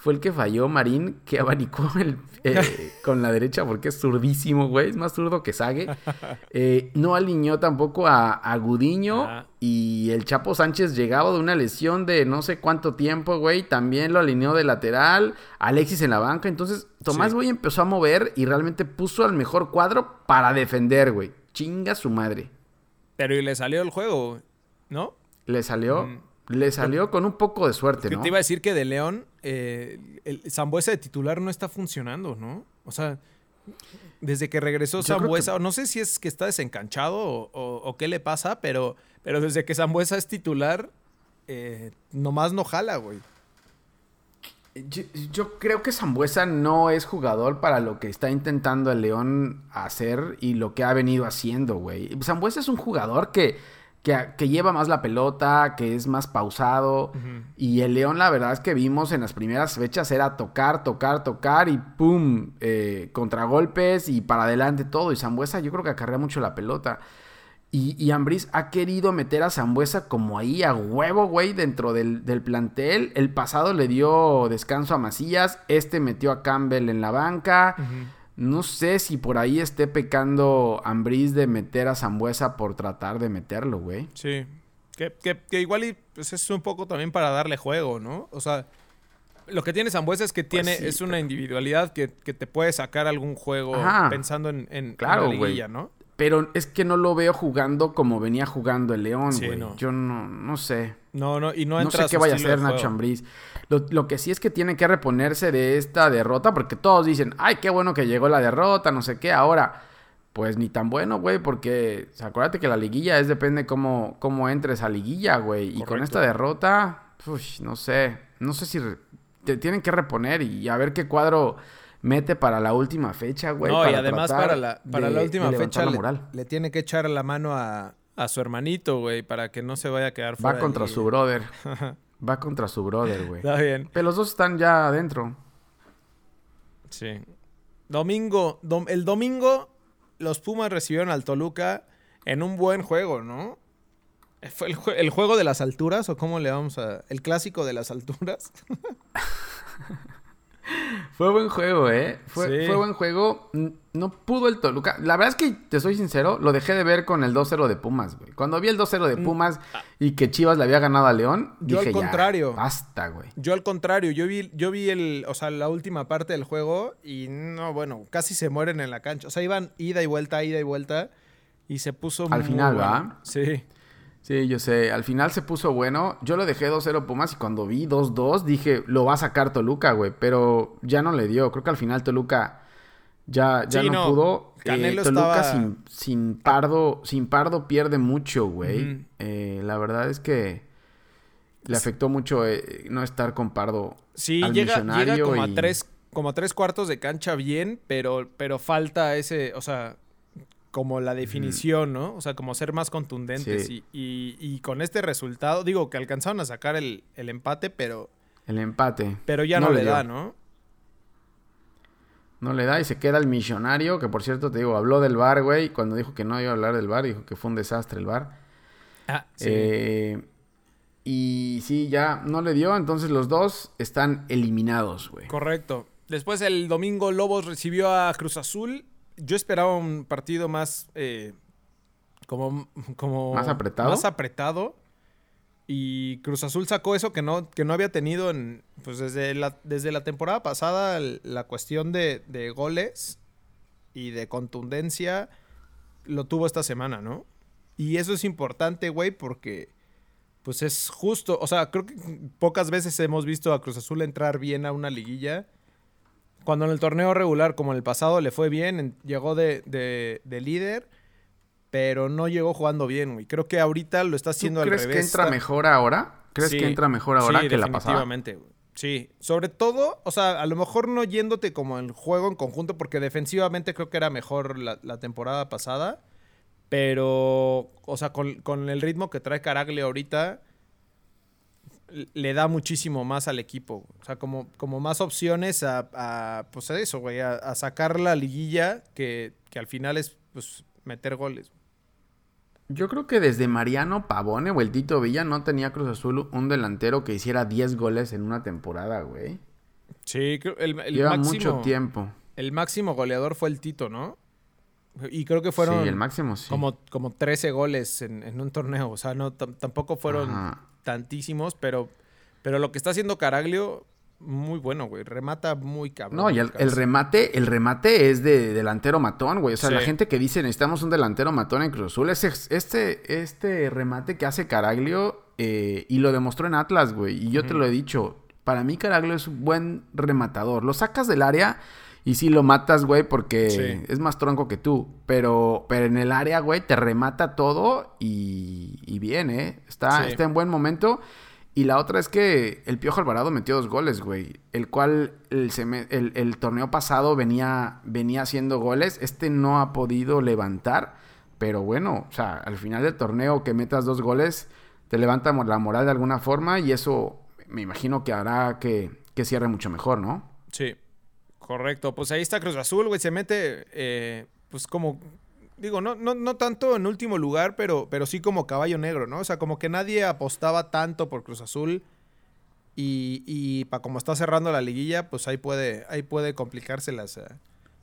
Fue el que falló Marín, que abanicó (laughs) el, eh, con la derecha porque es zurdísimo, güey. Es más zurdo que Sague. (laughs) Eh, no alineó tampoco a, a Gudiño.
Ah.
Y el Chapo Sánchez llegaba de una lesión de no sé cuánto tiempo, güey. También lo alineó de lateral. Alexis en la banca. Entonces, Tomás
Sí.
Boy empezó a mover y realmente puso al mejor cuadro para defender, güey. Chinga su madre.
Pero y le salió el juego, güey, ¿no?
Le salió,
Mm.
Le salió con un poco de suerte,
Que
¿no?
te iba a decir que de León, eh, el Zambuesa de titular no está funcionando, ¿no? O sea, desde que regresó Zambuesa, no sé si es que está desencanchado o, o- o qué le pasa, pero, pero desde que Zambuesa es titular, eh, nomás no jala, güey.
Yo, yo creo que Zambuesa no es jugador para lo que está intentando el León hacer y lo que ha venido haciendo, güey. Zambuesa es un jugador que, que, que lleva más la pelota, que es más pausado. Y el León, la verdad es que vimos en las primeras fechas era tocar, tocar, tocar y pum, eh, contragolpes y para adelante todo. Y Zambuesa yo creo que acarrea mucho la pelota. Y, y Ambriz ha querido meter a Zambuesa como ahí a huevo, güey, dentro del, del plantel. El pasado le dio descanso a Macías, este metió a Campbell en la banca. No sé si por ahí esté pecando Ambriz de meter a Zambuesa por tratar de meterlo, güey.
Sí. Que, que- que igual y, pues, es un poco también para darle juego, ¿no? O sea, lo que tiene Zambuesa es que tiene,
Pues sí,
es una individualidad que, que te puede sacar algún juego
Ajá.
pensando en, en- en
Claro,
la
güey.
liguilla, ¿no?
Pero es que no lo veo jugando como venía jugando el León,
Sí,
güey.
no.
Yo no, no sé.
No, no, y no
No, sé qué vaya a hacer Nacho. Ambriz. Lo, lo que sí es que tiene que reponerse de esta derrota, porque todos dicen, ay, qué bueno que llegó la derrota, no sé qué. Ahora, pues ni tan bueno, güey, porque o sea, acuérdate que la liguilla es depende cómo, cómo entres a liguilla, güey. Y con esta derrota, uy, no sé. No sé si te tienen que reponer y a ver qué cuadro mete para la última fecha, güey.
no, y además para la, para
de-
la última fecha
la
le, le tiene que echar la mano a, a su hermanito, güey, para que no se vaya a quedar fuera.
Va contra su brother. (laughs) Va contra su brother, güey.
Está bien.
Pero los dos están ya adentro.
Sí. Domingo, dom- el domingo los Pumas recibieron al Toluca en un buen juego, ¿no? ¿Fue el, jue- el juego de las alturas o cómo le vamos a... el clásico de las alturas? (laughs)
Fue buen juego, ¿eh? Fue,
Sí.
fue buen juego. No pudo el Toluca. La verdad es que, te soy sincero, lo dejé de ver con el 2-0 de Pumas, güey. Cuando vi el 2-0 de Pumas y que Chivas le había ganado a León,
Mm. Yo al
dije ya,
contrario.
basta, güey.
Yo al contrario, yo vi, yo vi el, o sea, la última parte del juego y no, bueno, casi se mueren en la cancha. O sea, iban ida y vuelta, ida y vuelta y se puso
Al
muy
final,
bueno.
¿va?
Sí.
Sí, yo sé. Al final se puso bueno. Yo lo dejé 2-0 Pumas y cuando vi 2-2 dije, lo va a sacar Toluca, güey. Pero ya no le dio. Creo que al final Toluca ya, ya
Sí,
no,
no.
pudo. Eh,
Canelo
Toluca
estaba-
sin, sin Pardo, sin Pardo pierde mucho, güey. Eh, la verdad es que le afectó mucho eh, no estar con Pardo.
Sí,
al
llega, llega como a tres, como a tres cuartos de cancha bien, pero, pero falta ese, o sea, como la definición, ¿no? O sea, como ser más contundentes.
Sí.
Y, y- y con este resultado, digo que alcanzaron a sacar el, el empate, pero,
El empate.
pero ya no, le
dio.
da, ¿no?
No le da y se queda el millonario, que por cierto te digo, habló del bar, güey. Cuando dijo que no iba a hablar del bar, dijo que fue un desastre el bar.
Ah, sí.
Eh, y sí, ya no le dio, entonces los dos están eliminados, güey.
Correcto. Después el domingo Lobos recibió a Cruz Azul. Yo esperaba un partido más eh, como, como
¿Más apretado?
Más apretado. Y Cruz Azul sacó eso que no, que no había tenido en, pues desde la, desde la temporada pasada, la cuestión de, de goles y de contundencia lo tuvo esta semana, ¿no? Y eso es importante, güey, porque pues es justo, o sea, creo que pocas veces hemos visto a Cruz Azul entrar bien a una liguilla. Cuando en el torneo regular, como en el pasado, le fue bien, en- llegó de, de- de líder, pero no llegó jugando bien, güey. Creo que ahorita lo está
¿Tú
haciendo al
crees
revés.
que entra
está-
mejor ahora? ¿Crees
Sí,
que entra mejor ahora
sí,
que la pasada?
definitivamente, güey. Sí, sobre todo, o sea, a lo mejor no yéndote como el juego en conjunto, porque defensivamente creo que era mejor la, la temporada pasada, pero, o sea, con, con el ritmo que trae Caraglio ahorita, le da muchísimo más al equipo. O sea, como, como más opciones a, a, pues a eso, güey, a, a sacar la liguilla que, que al final es, pues, meter goles.
Yo creo que desde Mariano Pavone o el Tito Villa no tenía Cruz Azul un delantero que hiciera 10 goles en una temporada, güey.
Sí, creo- el, el
Lleva
máximo...
mucho tiempo.
El máximo goleador fue el Tito, ¿no? Y creo que fueron
sí, el máximo sí.
como, como 13 goles en, en un torneo. O sea, no tam- tampoco fueron
Ajá.
Tantísimos, pero, pero lo que está haciendo Caraglio, muy bueno, güey. Remata muy cabrón.
No, y el, remate, el remate es de delantero matón, güey. O sea,
Sí.
la gente que dice necesitamos un delantero matón en Cruz Azul, ese, este, este remate que hace Caraglio, eh, y lo demostró en Atlas, güey. Y yo te lo he dicho, para mí Caraglio es un buen rematador. Lo sacas del área y sí lo matas, güey, porque
Sí.
es más tronco que tú. Pero, pero en el área, güey, te remata todo y, y bien, ¿eh? Está,
Sí.
está en buen momento. Y la otra es que el Piojo Alvarado metió dos goles, güey. El cual el, el- el torneo pasado venía, venía haciendo goles. Este no ha podido levantar. Pero bueno, o sea, al final del torneo que metas dos goles, te levanta la moral de alguna forma. Y eso me imagino que hará que, que cierre mucho mejor, ¿no?
Sí, correcto. Pues ahí está Cruz Azul, güey. Se mete, eh, pues como... Digo, no, no, no tanto en último lugar, pero, pero sí como caballo negro, ¿no? O sea, como que nadie apostaba tanto por Cruz Azul. Y, y para como está cerrando la liguilla, pues ahí puede, ahí puede complicárselas a,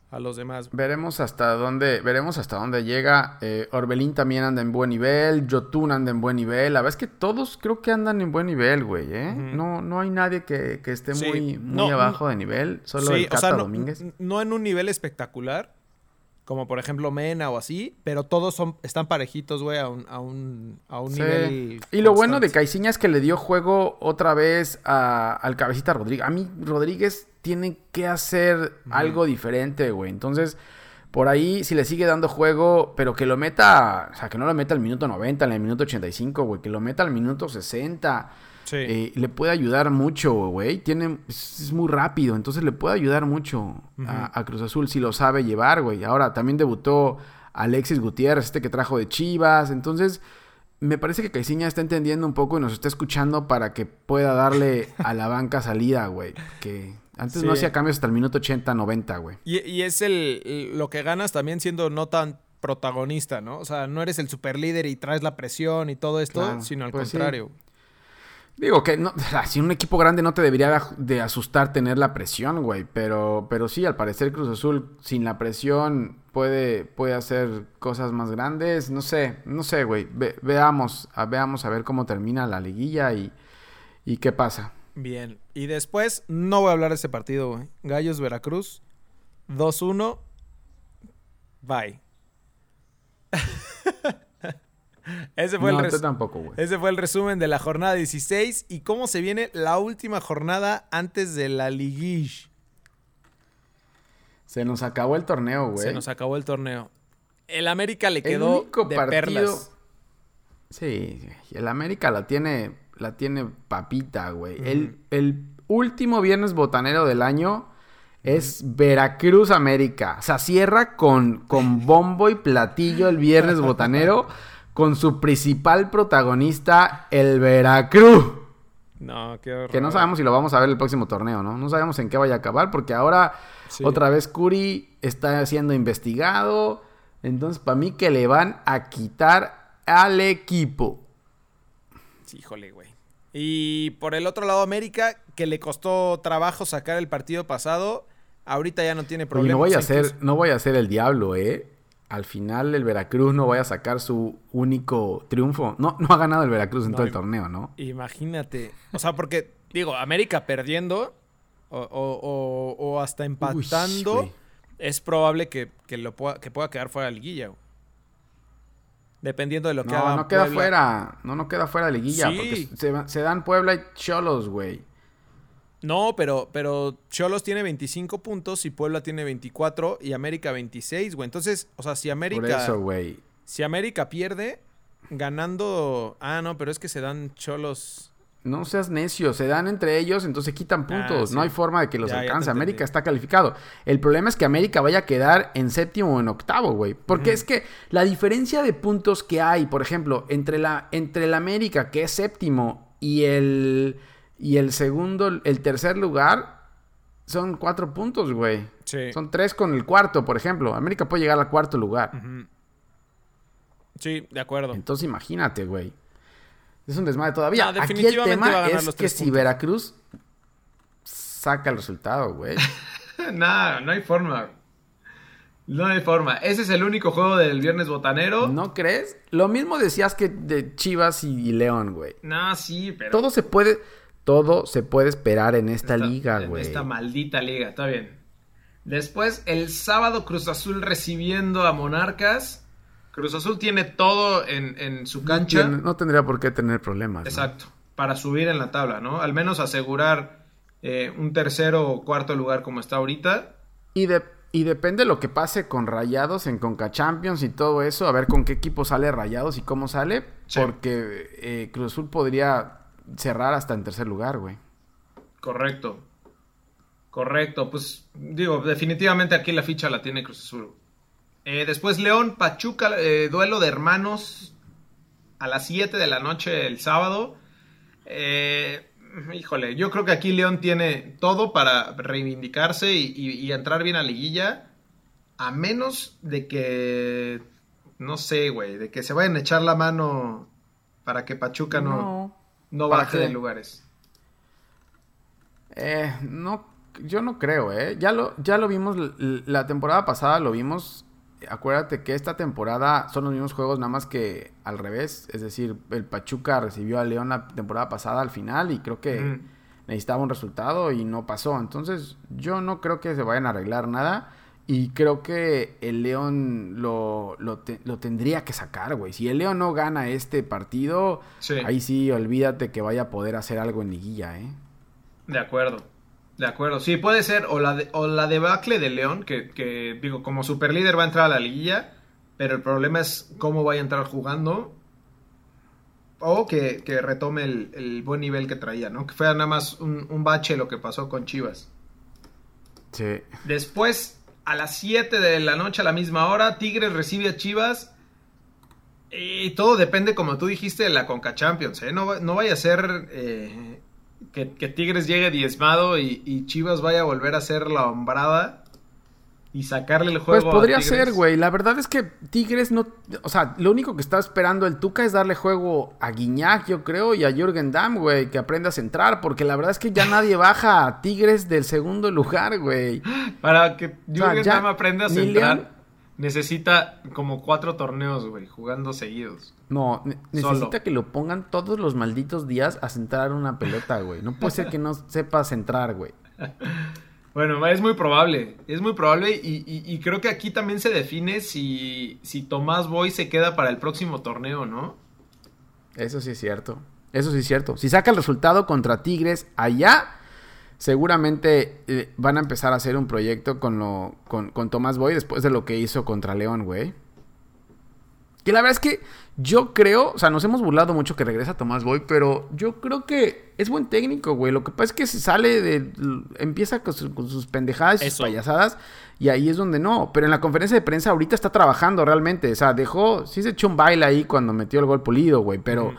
a los demás.
Veremos hasta dónde, veremos hasta dónde llega. Eh, Orbelín también anda en buen nivel. Jotun anda en buen nivel. La verdad es que todos creo que andan en buen nivel, güey. ¿eh? No, no hay nadie que, que esté
Sí.
muy, muy
No,
abajo de nivel. Solo
Sí,
el Cata
no,
Domínguez.
no en un nivel espectacular, como por ejemplo Mena o así, pero todos son, están parejitos, güey, a un, a un, a un
Sí.
nivel.
Y lo bueno de. Caiciña es que le dio juego otra vez a- al cabecita Rodríguez. A mí Rodríguez tiene que hacer algo diferente, güey. Entonces, por ahí, si le sigue dando juego, pero que lo meta, o sea, que no lo meta al minuto 90, en el minuto 85, güey, que lo meta al minuto 60.
Sí.
eh, le puede ayudar mucho, güey. Tiene, es, muy rápido, entonces le puede ayudar mucho a, a Cruz Azul si lo sabe llevar, güey. Ahora también debutó Alexis Gutiérrez, este que trajo de Chivas. Entonces, me parece que Caiciña está entendiendo un poco y nos está escuchando para que pueda darle a la banca salida, güey. Que antes no hacía cambios hasta el minuto 80, 90, güey.
Y, y es el, lo que ganas también siendo no tan protagonista, ¿no? O sea, no eres el super líder y traes la presión y todo esto,
Claro,
sino al
pues sí.
contrario.
Digo que no, (laughs) si un equipo grande no te debería de asustar tener la presión, güey. Pero, pero sí, al parecer Cruz Azul sin la presión puede, puede hacer cosas más grandes. No sé, no sé, güey. veamos, a, veamos a ver cómo termina la liguilla y, y qué pasa.
Bien. Y después, no voy a hablar de ese partido, güey. Gallos Veracruz, 2-1. Bye. (laughs) ese, fue el
tampoco,
ese fue el resumen de la jornada 16 y cómo se viene la última jornada antes de la liguilla.
Se nos acabó el torneo, güey.
Se nos acabó el torneo. El América le quedó de perlas.
Sí, el América la tiene, la tiene papita, güey. el, el, último viernes botanero del año es Veracruz América. O sea, cierra con, con bombo y platillo el viernes botanero (laughs) con su principal protagonista, el Veracruz.
No, qué horror.
Que no sabemos si lo vamos a ver el próximo torneo, ¿no? No sabemos en qué vaya a acabar porque ahora otra vez Curi está siendo investigado. Entonces, para mí que le van a quitar al equipo.
Híjole, güey. Y por el otro lado, América, que le costó trabajo sacar el partido pasado, ahorita ya no tiene problema.
no voy a ser, no voy a ser el diablo, ¿eh? Al final el Veracruz no vaya a sacar su único triunfo. No, no ha ganado el Veracruz en todo el torneo, ¿no?
Imagínate. O sea, porque, (laughs) digo, América perdiendo o, hasta empatando, es probable que, lo pueda, que pueda quedar fuera de la liguilla. Dependiendo de lo que
no,
haga.
No, queda fuera. No, no queda fuera de liguilla. Porque se, dan Puebla y Cholos, güey.
No, pero, pero Cholos tiene 25 puntos y Puebla tiene 24 y América 26, güey. Entonces, o sea, si América. Por
eso, güey.
Si América pierde, ganando. Ah, no, pero es que se dan Cholos.
No seas necio, se dan entre ellos, entonces quitan ah, puntos. No hay forma de que los alcance. América está calificado. El problema es que América vaya a quedar en séptimo o en octavo, güey. Porque es que la diferencia de puntos que hay, por ejemplo, entre la, entre el América, que es séptimo, y el, y el segundo, el tercer lugar, son cuatro puntos, güey. Son tres con el cuarto, por ejemplo. América puede llegar al cuarto lugar.
Sí, de acuerdo.
Entonces imagínate, güey. Es un desmadre todavía. Aquí el tema es que si Veracruz saca el resultado, güey. (laughs)
Nada, no hay forma. No hay forma. Ese es el único juego del viernes botanero.
¿No crees? Lo mismo decías que de Chivas y León, güey.
No, sí, pero.
Todo se puede. Todo se puede esperar en esta, liga, güey.
En esta maldita liga, está bien. Después, el sábado Cruz Azul recibiendo a Monarcas. Cruz Azul tiene todo en, su cancha.
No, tendría por qué tener problemas.
Exacto. Para subir en la tabla, ¿no? Al menos asegurar eh, un tercero o cuarto lugar como está ahorita.
Y, de, y depende de lo que pase con Rayados en Conca Champions y todo eso. A ver con qué equipo sale Rayados y cómo sale. Porque eh, Cruz Azul podría cerrar hasta en tercer lugar, güey.
Correcto. Correcto. Pues digo, definitivamente aquí la ficha la tiene Cruz Azul. Eh, después León, Pachuca, eh, duelo de hermanos a las 7 de la noche el sábado. Eh, híjole, yo creo que aquí León tiene todo para reivindicarse y, entrar bien a liguilla. A menos de que, no sé, güey, de que se vayan a echar la mano para que Pachuca no, no, baje de lugares.
no, yo no creo, ¿eh? Ya lo, ya lo vimos, la temporada pasada lo vimos acuérdate que esta temporada son los mismos juegos, nada más que al revés. Es decir, el Pachuca recibió a León la temporada pasada al final y creo que necesitaba un resultado y no pasó. Entonces, yo no creo que se vayan a arreglar nada. Y creo que el León lo, lo, tendría que sacar, güey. Si el León no gana este partido, ahí sí, olvídate que vaya a poder hacer algo en liguilla, ¿eh?
De acuerdo. De acuerdo, sí, puede ser o la, de, o la debacle de León, que, digo, como superlíder va a entrar a la liguilla, pero el problema es cómo va a entrar jugando o que, retome el, buen nivel que traía, ¿no? Que fue nada más un, bache lo que pasó con Chivas.
Sí.
Después, a las 7 de la noche, a la misma hora, Tigres recibe a Chivas. Y todo depende, como tú dijiste, de la Conca Champions, ¿eh? No, no vaya a ser eh, que, Tigres llegue diezmado y, Chivas vaya a volver a ser la hombrada
y sacarle el juego.
Pues podría
a Tigres.
ser, güey. La verdad es que Tigres no. O sea, lo único que está esperando el Tuca es darle juego a Guiñac, yo creo, y a Jürgen Damm, güey, que aprenda a centrar. Porque la verdad es que ya (laughs) nadie baja a Tigres del segundo lugar, güey.
Para que Jürgen
ya
Damm aprenda a centrar, necesita como cuatro torneos, güey, jugando seguidos.
No, ne-
Solo.
necesita que lo pongan todos los malditos días a centrar una pelota, güey. No puede ser que no sepa centrar, güey. (laughs)
Bueno, es muy probable, es muy probable y, y- y creo que aquí también se define si, si Tomás Boy se queda para el próximo torneo, ¿no?
Eso sí es cierto. Eso sí es cierto. Si saca el resultado contra Tigres allá, seguramente eh, van a empezar a hacer un proyecto con, lo, con, con Tomás Boy después de lo que hizo contra León, güey. Que la verdad es que yo creo, o sea, nos hemos burlado mucho que regresa Tomás Boy, pero yo creo que es buen técnico, güey. Lo que pasa es que se sale de. empieza con, su- con sus pendejadas y sus payasadas, y ahí es donde no. Pero en la conferencia de prensa ahorita está trabajando realmente. O sea, dejó. Sí se echó un baile ahí cuando metió el gol pulido, güey, pero.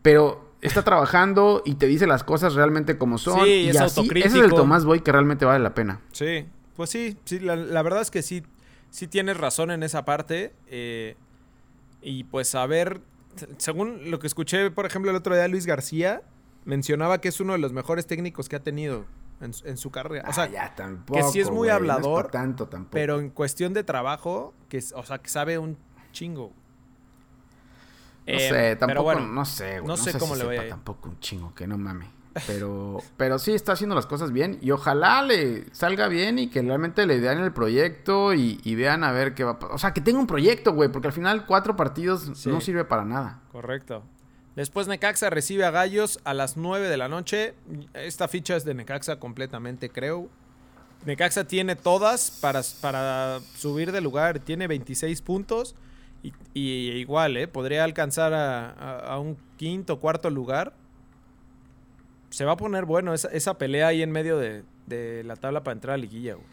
Pero está trabajando y te dice las cosas realmente como son.
Sí,
y
es
así,
autocrítico.
ese es el Tomás Boy que realmente vale la pena.
Sí, pues sí, sí la, la verdad es que sí, sí tienes razón en esa parte. eh, y pues a ver, según lo que escuché, por ejemplo, el otro día Luis García mencionaba que es uno de los mejores técnicos que ha tenido en, su- en su carrera. O sea,
Ah, ya tampoco.
que sí es muy
no
hablador,
tanto tampoco.
pero en cuestión de trabajo, que o sea, que sabe un chingo.
No
Eh,
sé, tampoco,
bueno,
no sé, güey.
no sé cómo
si
le vaya
sepa
a ir.
tampoco un chingo, que no mame. Pero, (laughs) pero sí está haciendo las cosas bien y ojalá le salga bien y que realmente le den el proyecto y, y vean a ver qué va a pasar. O sea, que tenga un proyecto, güey, porque al final cuatro partidos
Sí.
no sirve para nada.
Correcto. Después Necaxa recibe a Gallos a las 9 de la noche. Esta ficha es de Necaxa completamente, creo. Necaxa tiene todas para, para subir de lugar. Tiene 26 puntos. Y, y igual, ¿eh? Podría alcanzar a, a- a un quinto, cuarto lugar. Se va a poner bueno esa, esa pelea ahí en medio de, de la tabla para entrar a liguilla, güey.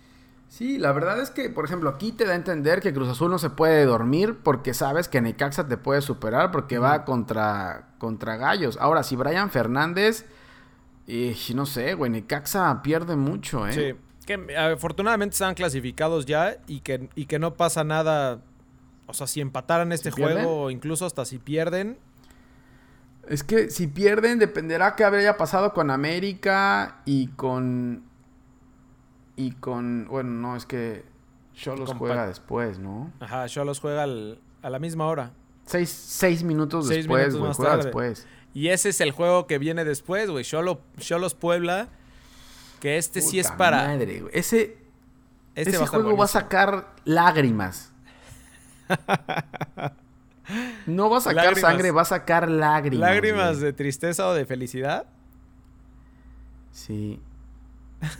Sí, la verdad es que, por ejemplo, aquí te da a entender que Cruz Azul no se puede dormir porque sabes que Necaxa te puede superar porque va contra, contra Gallos. Ahora, si Brian Fernández, eh, no sé, güey, Necaxa pierde mucho, ¿eh?
Sí. Que eh, afortunadamente están clasificados ya y que, y que no pasa nada. O sea, si empataran este juego, o incluso hasta si pierden,
Es que si pierden, dependerá qué habría pasado con América y con. Y con. Bueno, no, es que. Cholos juega después, ¿no?
ajá, Cholos juega al- a la misma hora.
Seis, seis minutos
Seis
después,
minutos
güey. Juega
tarde.
después.
Y ese es el juego que viene después, güey. Cholo- Cholos Puebla. Que este sí es para.
Madre, güey. Ese,
Este
ese
va
juego va a sacar lágrimas. No va a sacar
Lágrimas.
sangre, va a sacar lágrimas.
Lágrimas
güey.
de tristeza o de felicidad.
Sí.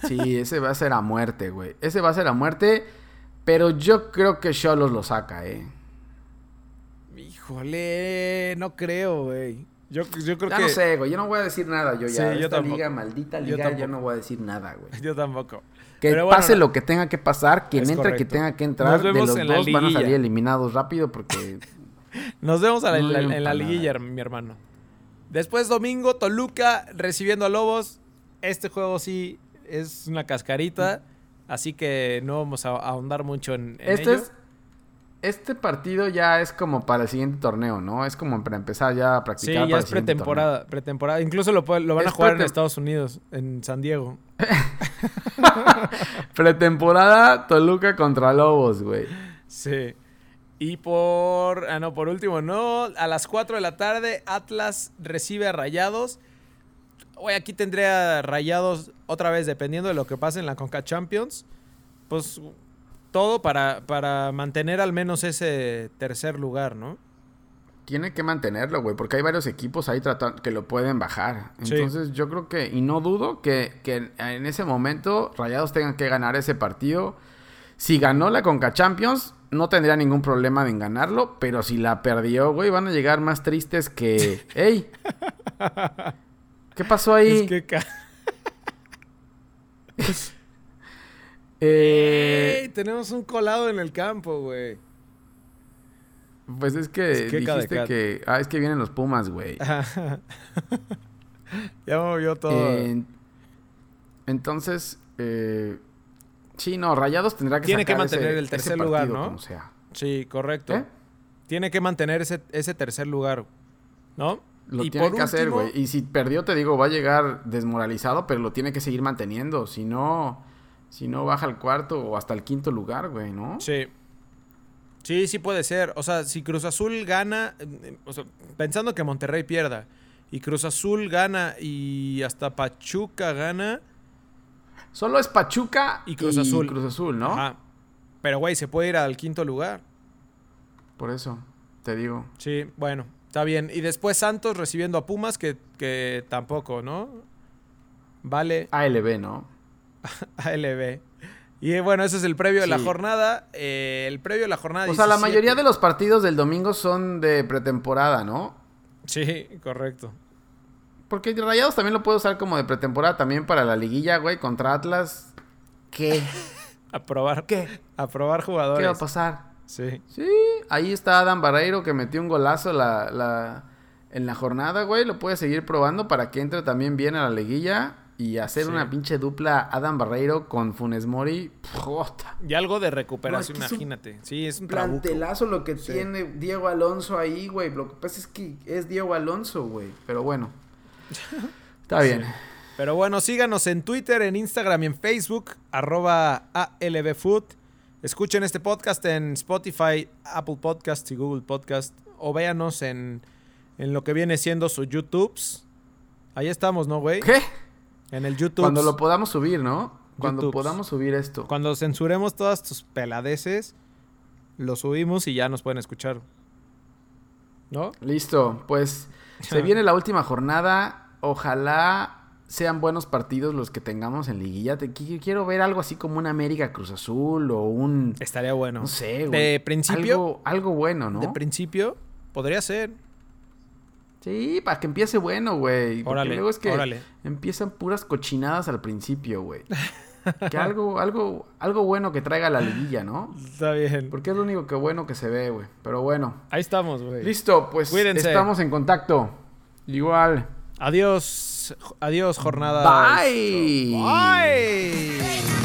Sí, ese va a ser a muerte, güey. Ese va a ser a muerte. Pero yo creo que Cholos lo saca, eh.
Híjole, no creo, güey. Yo, yo creo
Ya
que.
no sé, güey. Yo no voy a decir nada, yo ya.
Sí, yo
Esta
tampoco.
liga, maldita
Yo
liga, yo,
tampoco.
no voy a decir nada, güey. (laughs)
Yo tampoco.
Que
Pero
pase lo que tenga que pasar, quien
Es
entre que
correcto.
tenga que entrar, de los
en
dos van a salir eliminados rápido porque (laughs)
Nos vemos a la-
No
en la, en liguilla, mi hermano. Después domingo, Toluca recibiendo a Lobos. Este juego sí es una cascarita. Así que no vamos a ahondar mucho en, en
este
ello.
es este partido ya es como para el siguiente torneo, ¿no? Es como para empezar ya a
Sí,
practicar
ya
para
es pretemporada, pretemporada. Incluso lo, van a jugar en Estados Unidos, en San Diego. (laughs)
Pretemporada Toluca contra Lobos, güey.
Sí. Y por. Ah, no, por último, no. A las 4 de la tarde, Atlas recibe a Rayados. Hoy aquí tendré a Rayados otra vez, dependiendo de lo que pase en la Conca Champions. Pues todo para, para mantener al menos ese tercer lugar, ¿no?
Tiene que mantenerlo, güey, porque hay varios equipos ahí tratando que lo pueden bajar.
Sí.
Entonces yo creo que, y no dudo que, que en ese momento Rayados tengan que ganar ese partido. Si ganó la Conca Champions, no tendría ningún problema en ganarlo, pero si la perdió, güey, van a llegar más tristes que... (laughs) ¡Ey! ¿Qué pasó ahí?
Es que. (laughs)
Eh.
Tenemos un colado en el campo, güey.
pues es que
Es que
dijiste que... Ah, es que vienen los Pumas, güey. (laughs)
ya movió todo.
Eh, entonces, eh, Sí, no, Rayados tendrá que
Tiene que
sacar ese-
mantener el tercer lugar, ¿no?
como sea.
Sí, correcto.
¿Eh?
Tiene que mantener ese, ese tercer lugar, ¿no?
Lo
Y
tiene
por
que hacer, güey. Y si perdió, te digo, va a llegar desmoralizado, pero lo tiene que seguir manteniendo. Si no, si no baja al cuarto o hasta el quinto lugar, güey, ¿no?
Sí. Sí, sí puede ser. O sea, si Cruz Azul gana, eh, o sea, pensando que Monterrey pierda, y Cruz Azul gana y hasta Pachuca gana,
Solo es Pachuca
Y Cruz Azul.
Cruz Azul, ¿no?
ajá. Pero güey, se puede ir al quinto lugar.
Por eso, te digo.
Sí, bueno, está bien. Y después Santos recibiendo a Pumas, que, que tampoco, ¿no? Vale,
ALB, ¿no? (laughs)
ALB. Y eh, bueno, ese es el previo de la jornada. eh, el previo de la jornada.
O sea, la
17.
mayoría de los partidos del domingo son de pretemporada, ¿no?
Sí, correcto.
Porque Rayados también lo puede usar como de pretemporada también para la liguilla, güey, contra Atlas. ¿Qué? (laughs)
A probar.
¿Qué?
A probar jugadores.
¿Qué va a pasar?
Sí.
Sí, ahí está Adam Barreiro que metió un golazo la, la- en la jornada, güey. Lo puede seguir probando para que entre también bien a la liguilla y hacer
Sí.
una pinche dupla Adam Barreiro con Funes Mori. Puta.
Y algo de recuperación,
No, es que es un
imagínate. Sí, es un trabuco.
Plantelazo lo que
Sí.
tiene Diego Alonso ahí, güey. Lo que pasa es que es Diego Alonso, güey. Pero bueno. (laughs) Está bien.
Pero bueno, síganos en Twitter, en Instagram y en Facebook, arroba ALBFood. Escuchen este podcast en Spotify, Apple Podcast y Google Podcast. O véanos en, en lo que viene siendo sus YouTubes. Ahí estamos, ¿no, güey?
¿Qué?
En el YouTube.
Cuando lo podamos subir, ¿no? Cuando
YouTubes.
podamos subir esto.
Cuando censuremos todas tus peladeces, lo subimos y ya nos pueden escuchar. ¿No?
Listo, pues se (laughs) viene la última jornada. Ojalá sean buenos partidos los que tengamos en liguilla. Te- quiero ver algo así como un América Cruz Azul o un
Estaría bueno.
no sé, güey.
De principio,
algo, algo bueno, ¿no?
de principio, podría ser.
Sí, para que empiece bueno, güey. Porque
Órale,
luego es que
órale.
empiezan puras cochinadas al principio, güey. (laughs) que algo, algo, algo bueno que traiga la liguilla, ¿no?
Está bien.
Porque es lo único que bueno que se ve, güey. Pero bueno.
Ahí estamos, güey.
Listo, pues
Cuídense.
estamos en contacto. Igual.
Adiós. Adiós, jornada.
Bye.
Bye.